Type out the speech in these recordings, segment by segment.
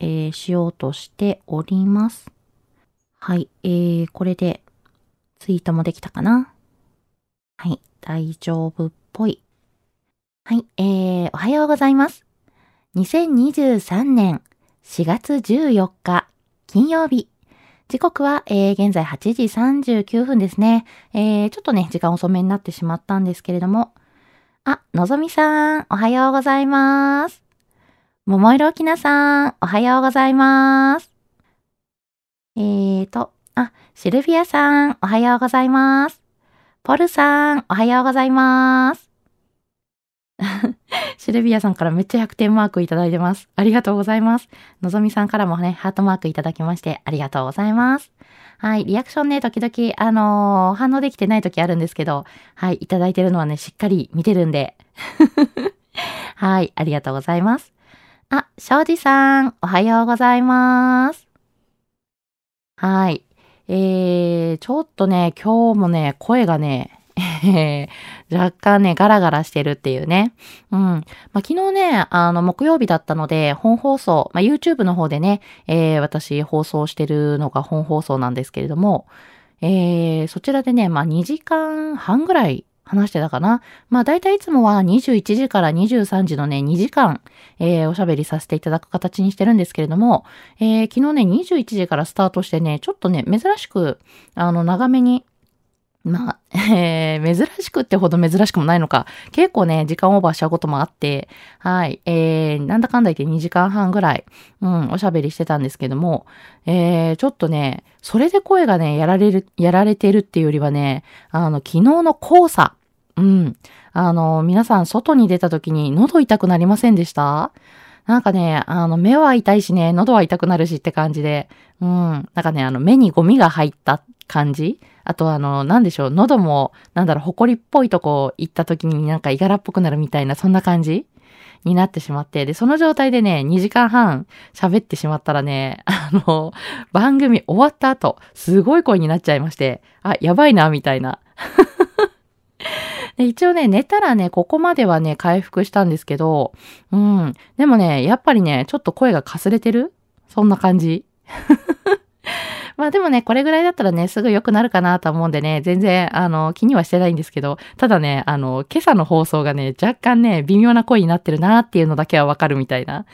えーしようとしております。はい、えー、これでツイートもできたかなはい、大丈夫っぽい。はい、えー、おはようございます。2023年4月14日金曜日。時刻は、えー、現在8時39分ですね。えー、ちょっとね、時間遅めになってしまったんですけれども。あ、のぞみさん、おはようございます。桃色きなさん、おはようございます。えーと、あ、シルビアさん、おはようございます。ポルさん、おはようございます。シルビアさんからめっちゃ100点マークいただいてます。ありがとうございます。のぞみさんからもね、ハートマークいただきまして、ありがとうございます。はい、リアクションね、時々、あのー反応できてない時あるんですけど、はい、いただいてるのはね、しっかり見てるんで。はい、ありがとうございます。あ、庄司さん、おはようございます。はい。えー、ちょっとね、今日もね、声がね、え 若干ね、ガラガラしてるっていうね。うん。まあ、昨日ね、あの、木曜日だったので、本放送、まあ、YouTube の方でね、えー私放送してるのが本放送なんですけれども、えーそちらでね、まあ、2時間半ぐらい話してたかな。まあ、大体いつもは21時から23時のね、2時間、えーおしゃべりさせていただく形にしてるんですけれども、えー昨日ね、21時からスタートしてね、ちょっとね、珍しく、あの、長めに、まあ、えー珍しくってほど珍しくもないのか。結構ね、時間オーバーしちゃうこともあって、はい、えー、なんだかんだ言って2時間半ぐらい、うん、おしゃべりしてたんですけども、えー、ちょっとね、それで声がね、やられる、やられてるっていうよりはね、あの、昨日の黄砂、うん、あの、皆さん外に出た時に喉痛くなりませんでした？なんかね、あの、目は痛いしね、喉は痛くなるしって感じで、うん、なんかね、あの、目にゴミが入った感じ？あとあの、なんでしょう、喉も、なんだろう、埃っぽいとこ行った時になんかいがらっぽくなるみたいな、そんな感じになってしまって、で、その状態でね、2時間半喋ってしまったらね、あの、番組終わった後、すごい声になっちゃいまして、あ、やばいな、みたいな。で一応ね、寝たらね、ここまではね、回復したんですけど、うん。でもね、やっぱりね、ちょっと声がかすれてる？そんな感じ。まあでもね、これぐらいだったらね、すぐ良くなるかなと思うんでね、全然、あの、気にはしてないんですけど、ただね、あの、今朝の放送がね、若干ね、微妙な声になってるなっていうのだけはわかるみたいな。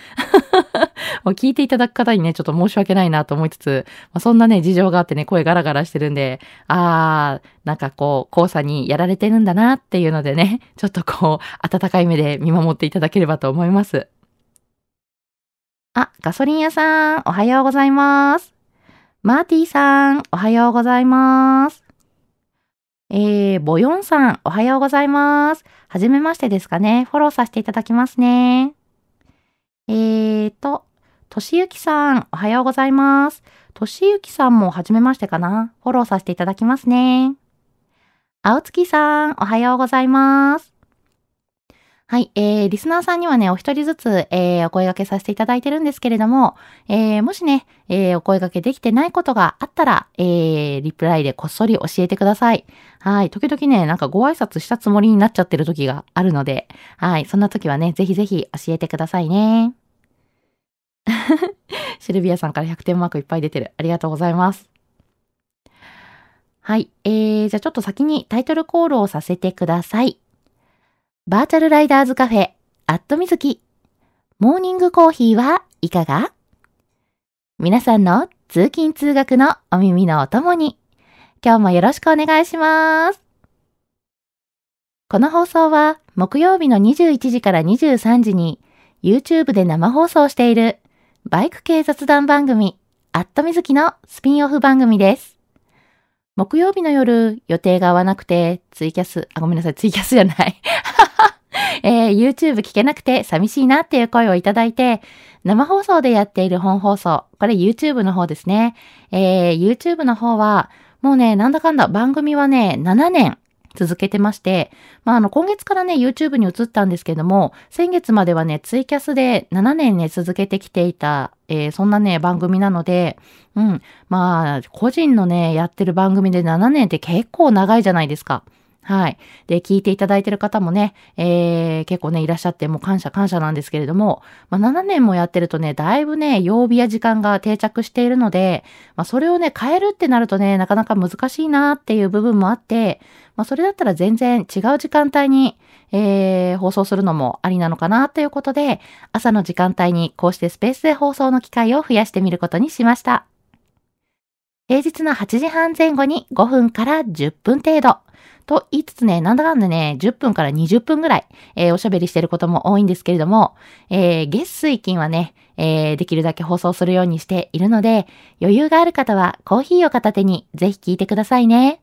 もう聞いていただく方にね、ちょっと申し訳ないなと思いつつ、まあ、そんなね、事情があってね、声ガラガラしてるんで、あー、なんかこう、黄砂にやられてるんだなっていうのでね、ちょっとこう、温かい目で見守っていただければと思います。あ、ガソリン屋さん、おはようございます。マーティさん、おはようございます。えー、ボヨンさん、おはようございます。はじめましてですかね。フォローさせていただきますね。えーと、としゆきさん、おはようございます。としゆきさんもはじめましてかな。フォローさせていただきますね。あおつきさん、おはようございます。はい、えー、リスナーさんにはね、お一人ずつ、えー、お声掛けさせていただいてるんですけれども、えー、もしね、えー、お声掛けできてないことがあったら、えー、リプライでこっそり教えてください。はい、時々ね、なんかご挨拶したつもりになっちゃってる時があるので、はい、そんな時はね、ぜひぜひ教えてくださいね。シルビアさんから100点マークいっぱい出てる。ありがとうございます。はい。えー、じゃあちょっと先にタイトルコールをさせてください。バーチャルライダーズカフェ、アットみずき。モーニングコーヒーはいかが？皆さんの通勤通学のお耳のお供に、今日もよろしくお願いします。この放送は木曜日の21時から23時に YouTube で生放送しているバイク系雑談番組、アットみずきのスピンオフ番組です。木曜日の夜、予定が合わなくて、ツイキャス、あ、ごめんなさい、ツイキャスじゃない。えー、YouTube 聞けなくて寂しいなっていう声をいただいて、生放送でやっている本放送、これ YouTube の方ですね。えー、YouTube の方は、もうね、なんだかんだ番組はね、7年続けてまして、まあ、あの、今月からね、YouTube に移ったんですけども、先月まではね、ツイキャスで7年ね、続けてきていた、えー、そんなね、番組なので、うん、まあ、個人のね、やってる番組で7年って結構長いじゃないですか。はい。で、聞いていただいている方もね、えー、結構ね、いらっしゃって、もう感謝感謝なんですけれども、まあ、7年もやってるとね、だいぶね、曜日や時間が定着しているので、まあ、それをね、変えるってなるとね、なかなか難しいなっていう部分もあって、まあ、それだったら全然違う時間帯に、えー、放送するのもありなのかなということで、朝の時間帯にこうしてスペースで放送の機会を増やしてみることにしました。平日の8時半前後に5分から10分程度。と言いつつね、なんだかんだね、10分から20分ぐらい、えー、おしゃべりしてることも多いんですけれども、えー、月水金はね、えー、できるだけ放送するようにしているので、余裕がある方はコーヒーを片手にぜひ聞いてくださいね。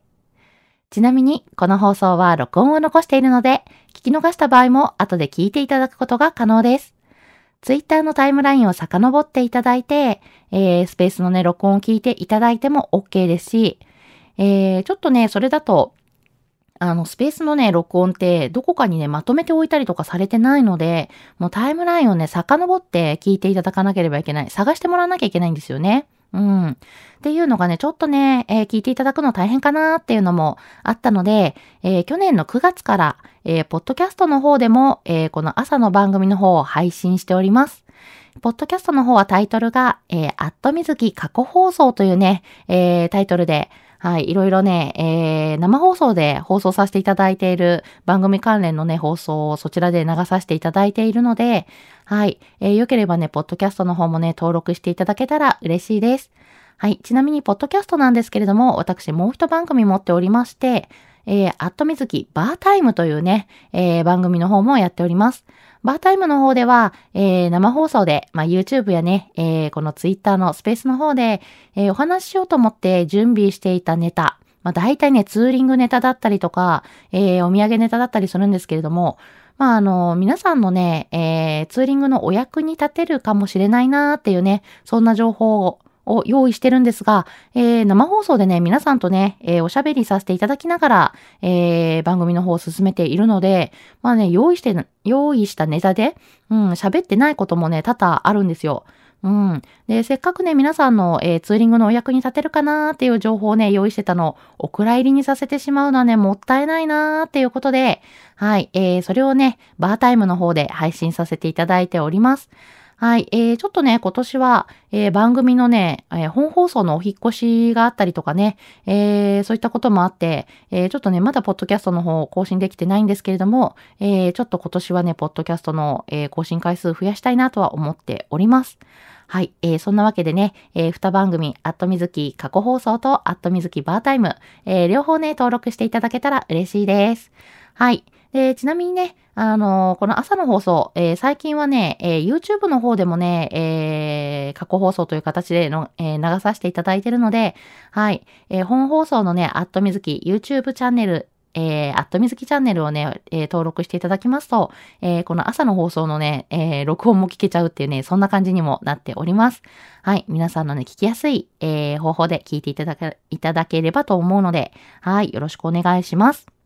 ちなみに、この放送は録音を残しているので、聞き逃した場合も後で聞いていただくことが可能です。ツイッターのタイムラインを遡っていただいて、えー、スペースのね、録音を聞いていただいても OK ですし、えー、ちょっとね、それだと、あの、スペースのね、録音って、どこかにね、まとめておいたりとかされてないので、もうタイムラインをね、遡って聞いていただかなければいけない。探してもらわなきゃいけないんですよね。うん。っていうのがね、ちょっとね、えー、聞いていただくの大変かなっていうのもあったので、えー、去年の9月から、えー、ポッドキャストの方でも、えこの朝の番組の方を配信しております。ポッドキャストの方はタイトルが、えー、アットみずき過去放送というね、えタイトルで、はい、いろいろね、えー、生放送で放送させていただいている番組関連のね、放送をそちらで流させていただいているので、はい、えー、よければね、ポッドキャストの方もね、登録していただけたら嬉しいです。はい、ちなみに、ポッドキャストなんですけれども、私もう一番組持っておりまして、えー、アットみずきバータイムというね、えー、番組の方もやっております。バータイムの方では、えー、生放送で、まあ、YouTube やね、えー、この Twitter のスペースの方で、えー、お話ししようと思って準備していたネタ、まあ、大体ね、ツーリングネタだったりとか、えー、お土産ネタだったりするんですけれども、まあ、あの、皆さんのね、えー、ツーリングのお役に立てるかもしれないなーっていうね、そんな情報をを用意してるんですが、えー、生放送でね、皆さんとね、えー、おしゃべりさせていただきながら、えー、番組の方を進めているので、まあね、用意して、用意したネタで、うん、喋ってないこともね、多々あるんですよ。うん。で、せっかくね、皆さんの、えー、ツーリングのお役に立てるかなーっていう情報をね、用意してたのをお蔵入りにさせてしまうのはね、もったいないなーっていうことで、はい、えー、それをね、バータイムの方で配信させていただいております。はい。えー、ちょっとね、今年は、えー、番組のね、えー、本放送のお引越しがあったりとかね、えー、そういったこともあって、えー、ちょっとね、まだポッドキャストの方更新できてないんですけれども、えー、ちょっと今年はね、ポッドキャストの、えー、更新回数増やしたいなとは思っております。はい。えー、そんなわけでね、えー、二番組、アットみずき過去放送とアットみずきバータイム、えー、両方ね、登録していただけたら嬉しいです。はい。で、ちなみにね、あのー、この朝の放送、えー、最近はね、えー、YouTube の方でもね、え過去放送という形での、え流させていただいているので、はい、え本放送のね、アットみずき YouTube チャンネル、えー、アットみずきチャンネルをね、えー、登録していただきますと、えー、この朝の放送のね、えー、録音も聞けちゃうっていうね、そんな感じにもなっております。はい。皆さんのね、聞きやすい、えー、方法で聞いていただけ、いただければと思うので、はい。よろしくお願いします。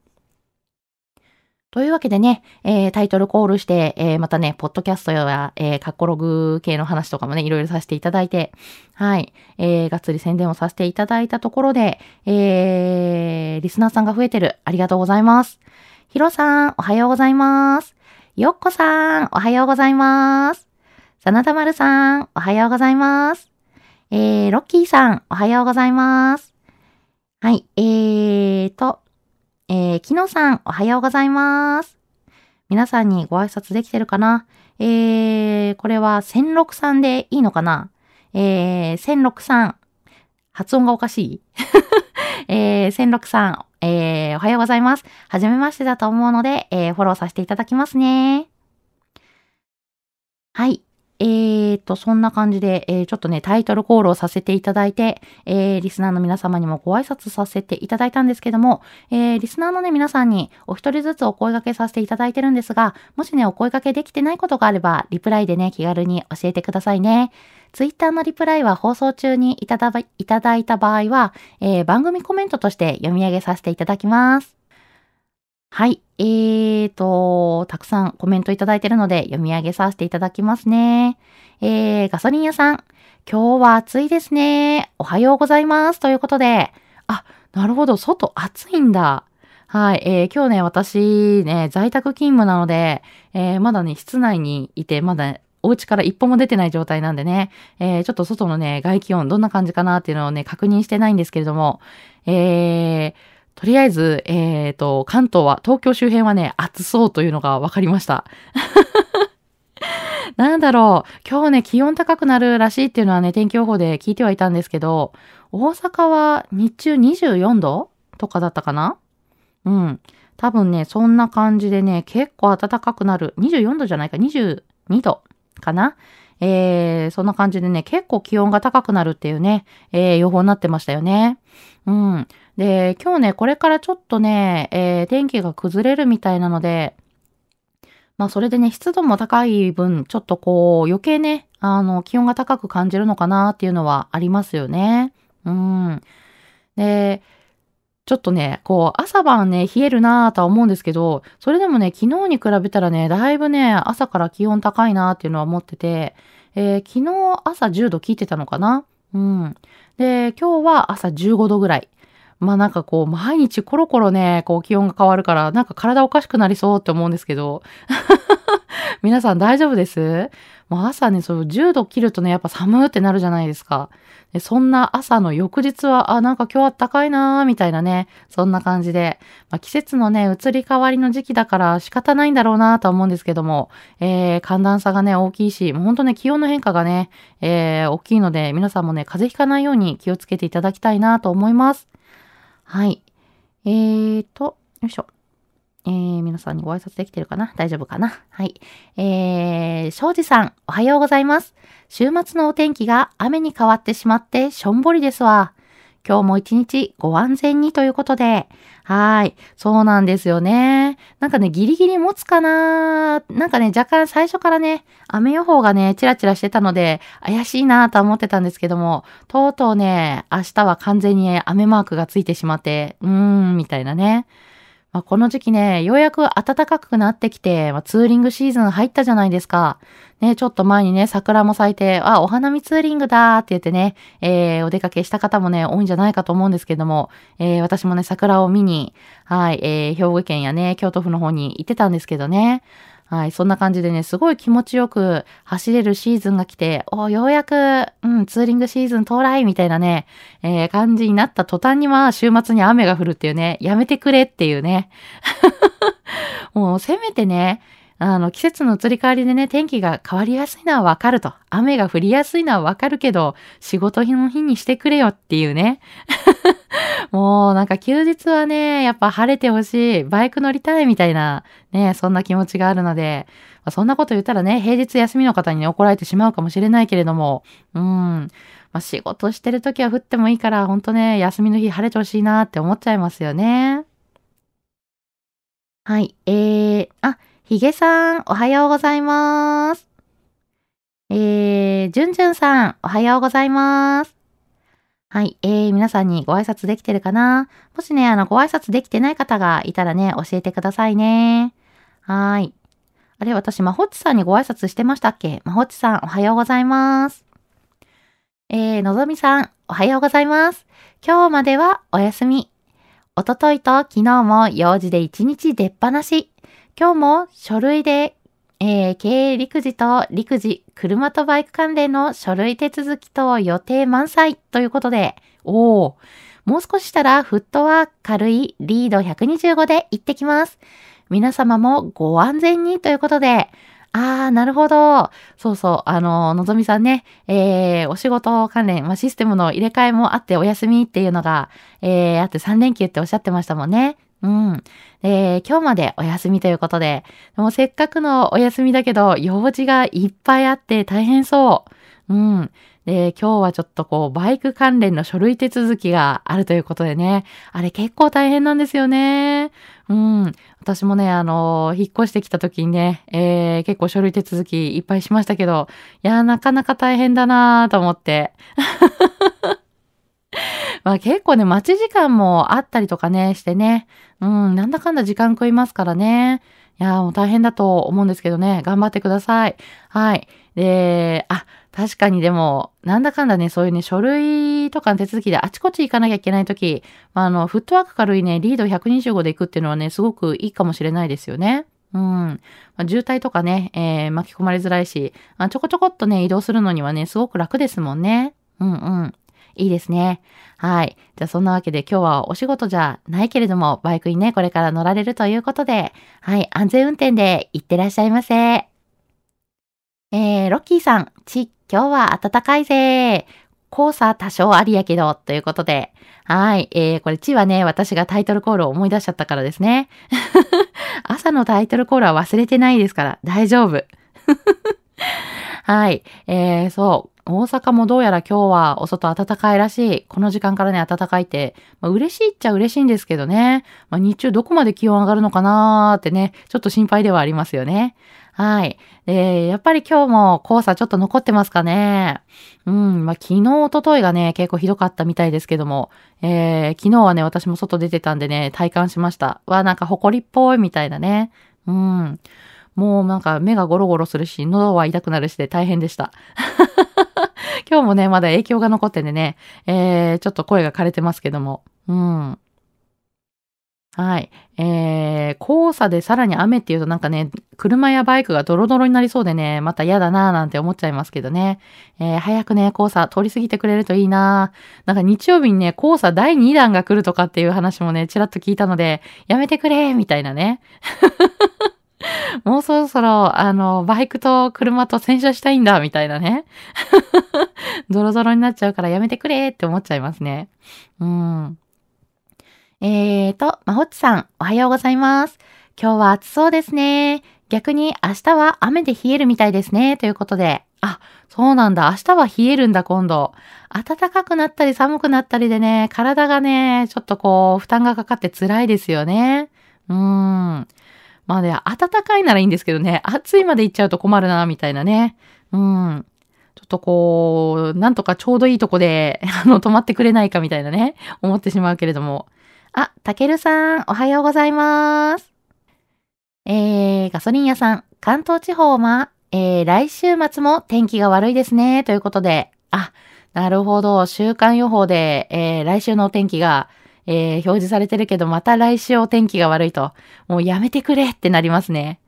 というわけでね、えー、タイトルコールして、えー、またね、ポッドキャストや、えー、カッコログ系の話とかもね、いろいろさせていただいて、はい、えー、がっつり宣伝をさせていただいたところで、えー、リスナーさんが増えてる。ありがとうございます。ヒロさん、おはようございます。ヨッコさん、おはようございます。サナダマルさん、おはようございます。えー、ロッキーさん、おはようございます。はい、えーと、えー、キノさん、おはようございます。皆さんにご挨拶できてるかな？えー、これは千六さんでいいのかな？えー、千六さん。発音がおかしい？えー、千六さん、えー、おはようございます。はじめましてだと思うので、えー、フォローさせていただきますね。はい。えーと、そんな感じで、えー、ちょっとね、タイトルコールをさせていただいて、えー、リスナーの皆様にもご挨拶させていただいたんですけども、えー、リスナーのね、皆さんにお一人ずつお声掛けさせていただいてるんですが、もしね、お声掛けできてないことがあれば、リプライでね、気軽に教えてくださいね。ツイッターのリプライは放送中にいただいた場合は、えー、番組コメントとして読み上げさせていただきます。はい。えーと、たくさんコメントいただいてるので読み上げさせていただきますね。えー、ガソリン屋さん。今日は暑いですね。おはようございます。ということで。あ、なるほど。外暑いんだ。はい。えー、今日ね、私ね、在宅勤務なので、えー、まだね、室内にいて、まだお家から一歩も出てない状態なんでね、えー、ちょっと外のね、外気温どんな感じかなっていうのをね、確認してないんですけれども、えー、とりあえず、えっ、ー、と、関東は、東京周辺はね、暑そうというのが分かりました。なんだろう、今日ね、気温高くなるらしいっていうのはね、天気予報で聞いてはいたんですけど、大阪は日中24度とかだったかな？うん。多分ね、そんな感じでね、結構暖かくなる。24度じゃないか、22度かな？えー、そんな感じでね、結構気温が高くなるっていうね、えー、予報になってましたよね。うん。で、今日ね、これからちょっとね、えー、天気が崩れるみたいなので、まあそれでね、湿度も高い分、ちょっとこう、余計ね、あの、気温が高く感じるのかなっていうのはありますよね。うん。で、ちょっとね、こう、朝晩ね、冷えるなぁとは思うんですけど、それでもね、昨日に比べたらね、だいぶね、朝から気温高いなっていうのは思ってて、えー、昨日朝10度聞いてたのかな？うん。で、今日は朝15度ぐらい。まあなんかこう、毎日コロコロね、こう気温が変わるから、なんか体おかしくなりそうって思うんですけど。皆さん大丈夫です？もう朝ね、そう10度切るとね、やっぱ寒ってなるじゃないですか。でそんな朝の翌日は、あ、なんか今日あったかいなーみたいなね、そんな感じで、まあ、季節のね、移り変わりの時期だから仕方ないんだろうなーとは思うんですけども、えー、寒暖差がね、大きいし、もうほんとね、気温の変化がね、えー、大きいので、皆さんもね、風邪ひかないように気をつけていただきたいなと思います。はい。えーと、よいしょ。えー、皆さんにご挨拶できてるかな？大丈夫かな？はい。えー、庄司さん、おはようございます。週末のお天気が雨に変わってしまってしょんぼりですわ。今日も一日ご安全にということで、はい。そうなんですよね。なんかね、ギリギリ持つかななんかね、若干最初からね、雨予報がね、チラチラしてたので、怪しいなと思ってたんですけども、とうとうね、明日は完全に雨マークがついてしまって、うーん、みたいなね。まあ、この時期ね、ようやく暖かくなってきて、まあ、ツーリングシーズン入ったじゃないですか。ね、ちょっと前にね、桜も咲いて、あ、お花見ツーリングだーって言ってね、えー、お出かけした方もね、多いんじゃないかと思うんですけども、えー、私もね、桜を見に、はい、えー、兵庫県やね、京都府の方に行ってたんですけどね。はい、そんな感じでね、すごい気持ちよく走れるシーズンが来て、おようやく、うん、ツーリングシーズン到来みたいなね、えー、感じになった途端には週末に雨が降るっていうね、やめてくれっていうね。もうせめてね、あの、季節の移り変わりでね、天気が変わりやすいのはわかると。雨が降りやすいのはわかるけど、仕事の日にしてくれよっていうね。もうなんか休日はね、やっぱ晴れてほしい、バイク乗りたいみたいな、ね、そんな気持ちがあるので、まあ、そんなこと言ったらね、平日休みの方にね、怒られてしまうかもしれないけれども、うん。まあ、仕事してる時は降ってもいいから、ほんとね、休みの日晴れてほしいなって思っちゃいますよね。はい、えー、あ、ひげさん、おはようございます。えー、じゅんじゅんさん、おはようございます。はい、えー、皆さんにご挨拶できてるかな？もしね、あの、ご挨拶できてない方がいたらね、教えてくださいね。はい。あれ、私、まほっちさんにご挨拶してましたっけ？まほっちさん、おはようございます。えー、のぞみさん、おはようございます。今日まではお休み。おとといと昨日も用事で一日出っ放し。今日も書類で、えー、経営陸自と陸自、車とバイク関連の書類手続きと予定満載ということで、おー、もう少ししたらフットワーク軽いリード125で行ってきます。皆様もご安全にということで、あー、なるほど。そうそう。あの、のぞみさんね、えー、お仕事関連、まあ、システムの入れ替えもあってお休みっていうのが、えー、あって3連休っておっしゃってましたもんね。うん。えー、今日までお休みということで、でもせっかくのお休みだけど、用事がいっぱいあって大変そう。うん。で、今日はちょっとこう、バイク関連の書類手続きがあるということでね、あれ結構大変なんですよね。うん。私もね、あの、引っ越してきた時にね、えー、結構書類手続きいっぱいしましたけど、いや、なかなか大変だなーと思って。まあ結構ね、待ち時間もあったりとかね、してね。うん、なんだかんだ時間食いますからね。いやー、もう大変だと思うんですけどね、頑張ってください。はい。で、あ、確かにでも、なんだかんだね、そういうね、書類とかの手続きであちこち行かなきゃいけないとき、まあ、あの、フットワーク軽いね、リード125で行くっていうのはね、すごくいいかもしれないですよね。うん。まあ、渋滞とかね、えー、巻き込まれづらいし、あちょこちょこっとね、移動するのにはね、すごく楽ですもんね。うんうん。いいですね。はい。じゃあそんなわけで今日はお仕事じゃないけれども、バイクにね、これから乗られるということで、はい、安全運転で行ってらっしゃいませ。えー、ロッキーさん、ち、今日は暖かいぜ。黄砂多少ありやけど、ということで。はい。えー、これ、ちはね、私がタイトルコールを思い出しちゃったからですね。朝のタイトルコールは忘れてないですから、大丈夫。はい。えー、そう。大阪もどうやら今日はお外暖かいらしい。この時間からね、暖かいって、まあ、嬉しいっちゃ嬉しいんですけどね。まあ、日中どこまで気温上がるのかなーってね、ちょっと心配ではありますよね。はい。で、やっぱり今日も黄砂ちょっと残ってますかね。うん、まあ、昨日、一昨日がね、結構ひどかったみたいですけども、えー、昨日はね、私も外出てたんでね、体感しました。わ、なんか埃っぽいみたいなね。うん。もうなんか目がゴロゴロするし、喉は痛くなるしで大変でした。今日もね、まだ影響が残ってんでね、えー、ちょっと声が枯れてますけども。うん。はい。えー、黄砂でさらに雨っていうとなんかね、車やバイクがドロドロになりそうでね、また嫌だなーなんて思っちゃいますけどね。えー、早くね、黄砂通り過ぎてくれるといいなーなんか日曜日にね、黄砂第2弾が来るとかっていう話もね、ちらっと聞いたので、やめてくれーみたいなね。もうそろそろ、あの、バイクと車と洗車したいんだ、みたいなね。ドロドロになっちゃうからやめてくれって思っちゃいますね。うん。えーと、まほっちさん、おはようございます。今日は暑そうですね。逆に明日は雨で冷えるみたいですね。ということで。あ、そうなんだ。明日は冷えるんだ、今度。暖かくなったり寒くなったりでね、体がね、ちょっとこう、負担がかかって辛いですよね。うーん。まあね、暖かいならいいんですけどね、暑いまで行っちゃうと困るな、みたいなね。うん。ちょっとこう、なんとかちょうどいいとこで、あの、止まってくれないかみたいなね、思ってしまうけれども。あ、たけるさん、おはようございます。えー、ガソリン屋さん、関東地方は、えー、来週末も天気が悪いですね、ということで。あ、なるほど。週間予報で、えー、来週のお天気が、えー、表示されてるけど、また来週お天気が悪いと。もうやめてくれってなりますね。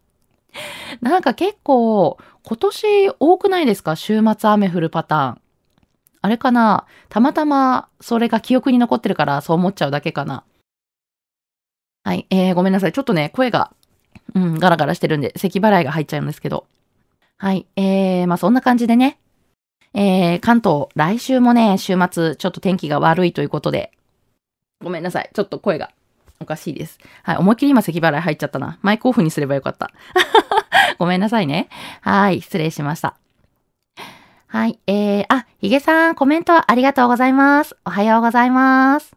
なんか結構、今年多くないですか？週末雨降るパターン。あれかな？たまたまそれが記憶に残ってるからそう思っちゃうだけかな。はい、えー、ごめんなさい。ちょっとね、声が、うん、ガラガラしてるんで、咳払いが入っちゃうんですけど。はい、えー、まあそんな感じでね。えー、関東、来週もね、週末、ちょっと天気が悪いということで。ごめんなさい。ちょっと声がおかしいです。はい、思いっきり今咳払い入っちゃったな。マイクオフにすればよかった。ごめんなさいね。はい、失礼しました。はい、えー、あ、ヒゲさん、コメントありがとうございます。おはようございます。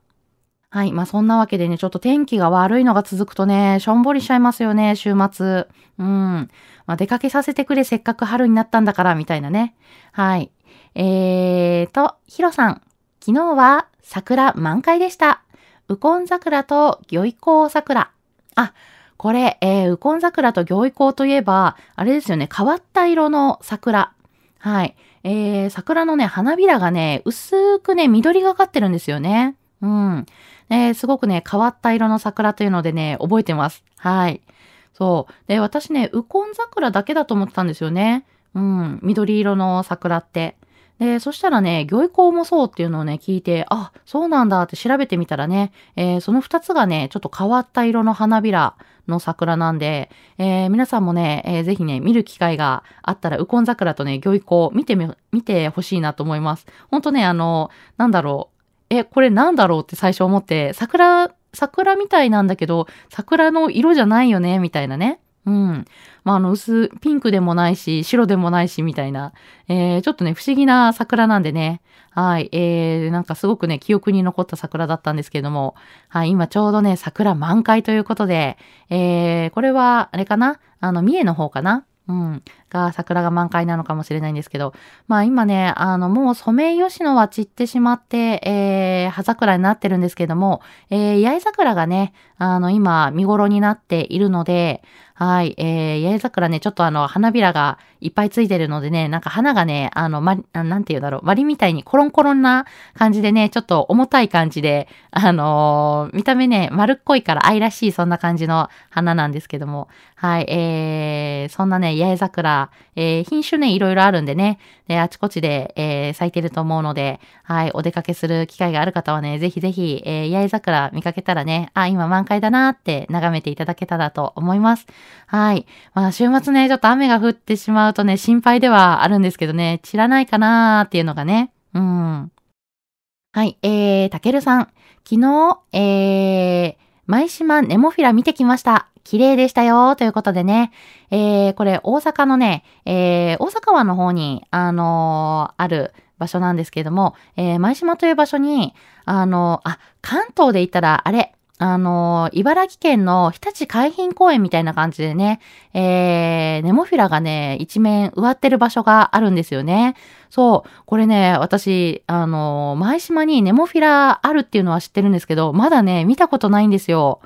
はい、まあそんなわけでね、ちょっと天気が悪いのが続くとね、しょんぼりしちゃいますよね、週末。うん。まあ出かけさせてくれ、せっかく春になったんだから、みたいなね。はい。えーと、ヒロさん、昨日は桜満開でした。ウコン桜と魚イコ桜。あ、これ、えー、ウコン桜と行為光といえば、あれですよね、変わった色の桜。はい。えー、桜のね、花びらがね、薄くね、緑がかってるんですよね。うん。えー、すごくね、変わった色の桜というのでね、覚えてます。はい。そう。で、私ね、ウコン桜だけだと思ってたんですよね。うん。緑色の桜って。で、そしたらね、魚意光もそうっていうのをね、聞いて、あ、そうなんだって調べてみたらね、えー、その二つがね、ちょっと変わった色の花びらの桜なんで、えー、皆さんもね、えー、ぜひね、見る機会があったら、ウコン桜とね、魚意光見てみ、見てほしいなと思います。ほんとね、あの、なんだろう、え、これなんだろうって最初思って、桜、桜みたいなんだけど、桜の色じゃないよね、みたいなね。うん。まあ、あの、薄、ピンクでもないし、白でもないし、みたいな。えー、ちょっとね、不思議な桜なんでね。はい。えー、なんかすごくね、記憶に残った桜だったんですけれども。はい。今ちょうどね、桜満開ということで、えー、これは、あれかな？あの、三重の方かな？うん。が、桜が満開なのかもしれないんですけど、まあ今ね、あの、もうソメイヨシノは散ってしまって、えー、葉桜になってるんですけども、えー、八重桜がね、あの、今、見頃になっているので、はい。えー、八重桜ね、ちょっとあの、花びらがいっぱいついてるのでね、なんか花がね、あの、ま、なんて言うだろう、割みたいにコロンコロンな感じでね、ちょっと重たい感じで、あのー、見た目ね、丸っこいから愛らしいそんな感じの花なんですけども、はい。えー、そんなね、八重桜、えー、品種ね、いろいろあるんでね、で、あちこちで、えー、咲いてると思うので、はい。お出かけする機会がある方はね、ぜひぜひ、えー、八重桜見かけたらね、あ、今満開だなって眺めていただけたらと思います。はい。まあ、週末ね、ちょっと雨が降ってしまうとね、心配ではあるんですけどね、散らないかなーっていうのがね。うん。はい。えー、たけるさん。昨日、えー、舞島ネモフィラ見てきました。綺麗でしたよ、ということでね。えー、これ、大阪のね、えー、大阪湾の方に、あのー、ある場所なんですけれども、えー、舞島という場所に、あのー、あ、関東で言ったら、あれ、あの、茨城県の日立海浜公園みたいな感じでね、えー、ネモフィラがね、一面植わってる場所があるんですよね。そう。これね、私、あの、前島にネモフィラあるっていうのは知ってるんですけど、まだね、見たことないんですよ。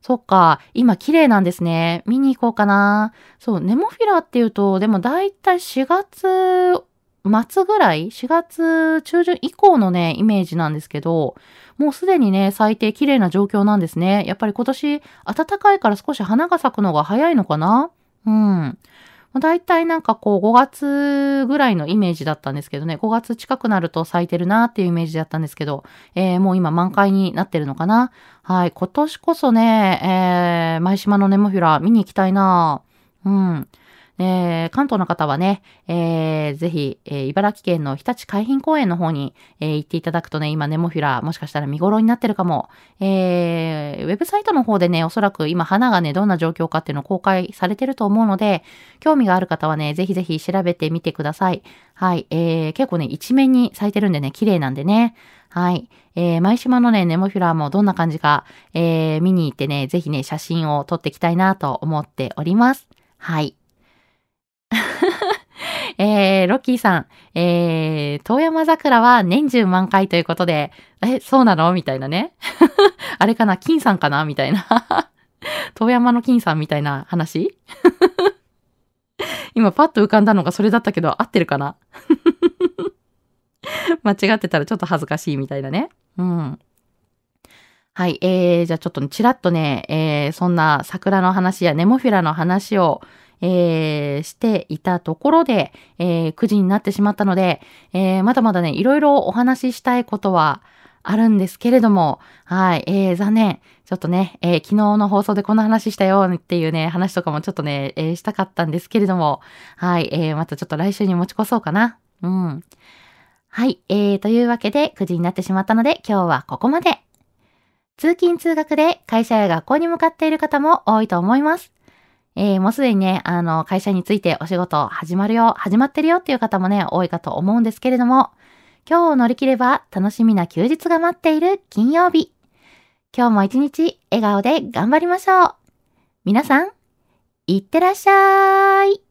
そっか、今綺麗なんですね。見に行こうかな。そう、ネモフィラっていうと、でもだいたい4月末ぐらい ?4 月中旬以降のね、イメージなんですけど、もうすでにね、咲いて綺麗な状況なんですね。やっぱり今年暖かいから少し花が咲くのが早いのかな？うん。だいたいなんかこう5月ぐらいのイメージだったんですけどね、5月近くなると咲いてるなっていうイメージだったんですけど、えー、もう今満開になってるのかな？はい、今年こそね、えー、舞島のネモフィラ見に行きたいなうん。えー、関東の方はね、えー、ぜひ、えー、茨城県の日立海浜公園の方に、えー、行っていただくとね、今ネモフィラ、もしかしたら見頃になってるかも。えー、ウェブサイトの方でね、おそらく今花がね、どんな状況かっていうのを公開されてると思うので、興味がある方はね、ぜひぜひ調べてみてください。はい、えー、結構ね、一面に咲いてるんでね、綺麗なんでね。はい。えー、舞島のね、ネモフィラもどんな感じか、えー、見に行ってね、ぜひね、写真を撮っていきたいなと思っております。はい。えー、ロッキーさん、えー、遠山桜は年中満開ということで、え、そうなの？みたいなね。あれかな？金さんかな？みたいな。遠山の金さんみたいな話？今パッと浮かんだのがそれだったけど、合ってるかな？間違ってたらちょっと恥ずかしいみたいなね。うん。はい。えー、じゃあちょっとね、ちらっとね、えー、そんな桜の話やネモフィラの話を、えー、していたところで、えー、9時になってしまったので、えー、まだまだね、いろいろお話ししたいことはあるんですけれども、はい、えー、残念。ちょっとね、えー、昨日の放送でこの話したよっていうね、話とかもちょっとね、えー、したかったんですけれども、はい、えー、またちょっと来週に持ち越そうかな。うん。はい、えー、というわけで9時になってしまったので、今日はここまで。通勤通学で会社や学校に向かっている方も多いと思います。えー、もうすでにね、あの、会社についてお仕事始まるよ、始まってるよっていう方もね、多いかと思うんですけれども、今日を乗り切れば楽しみな休日が待っている金曜日。今日も一日笑顔で頑張りましょう。皆さん、いってらっしゃい。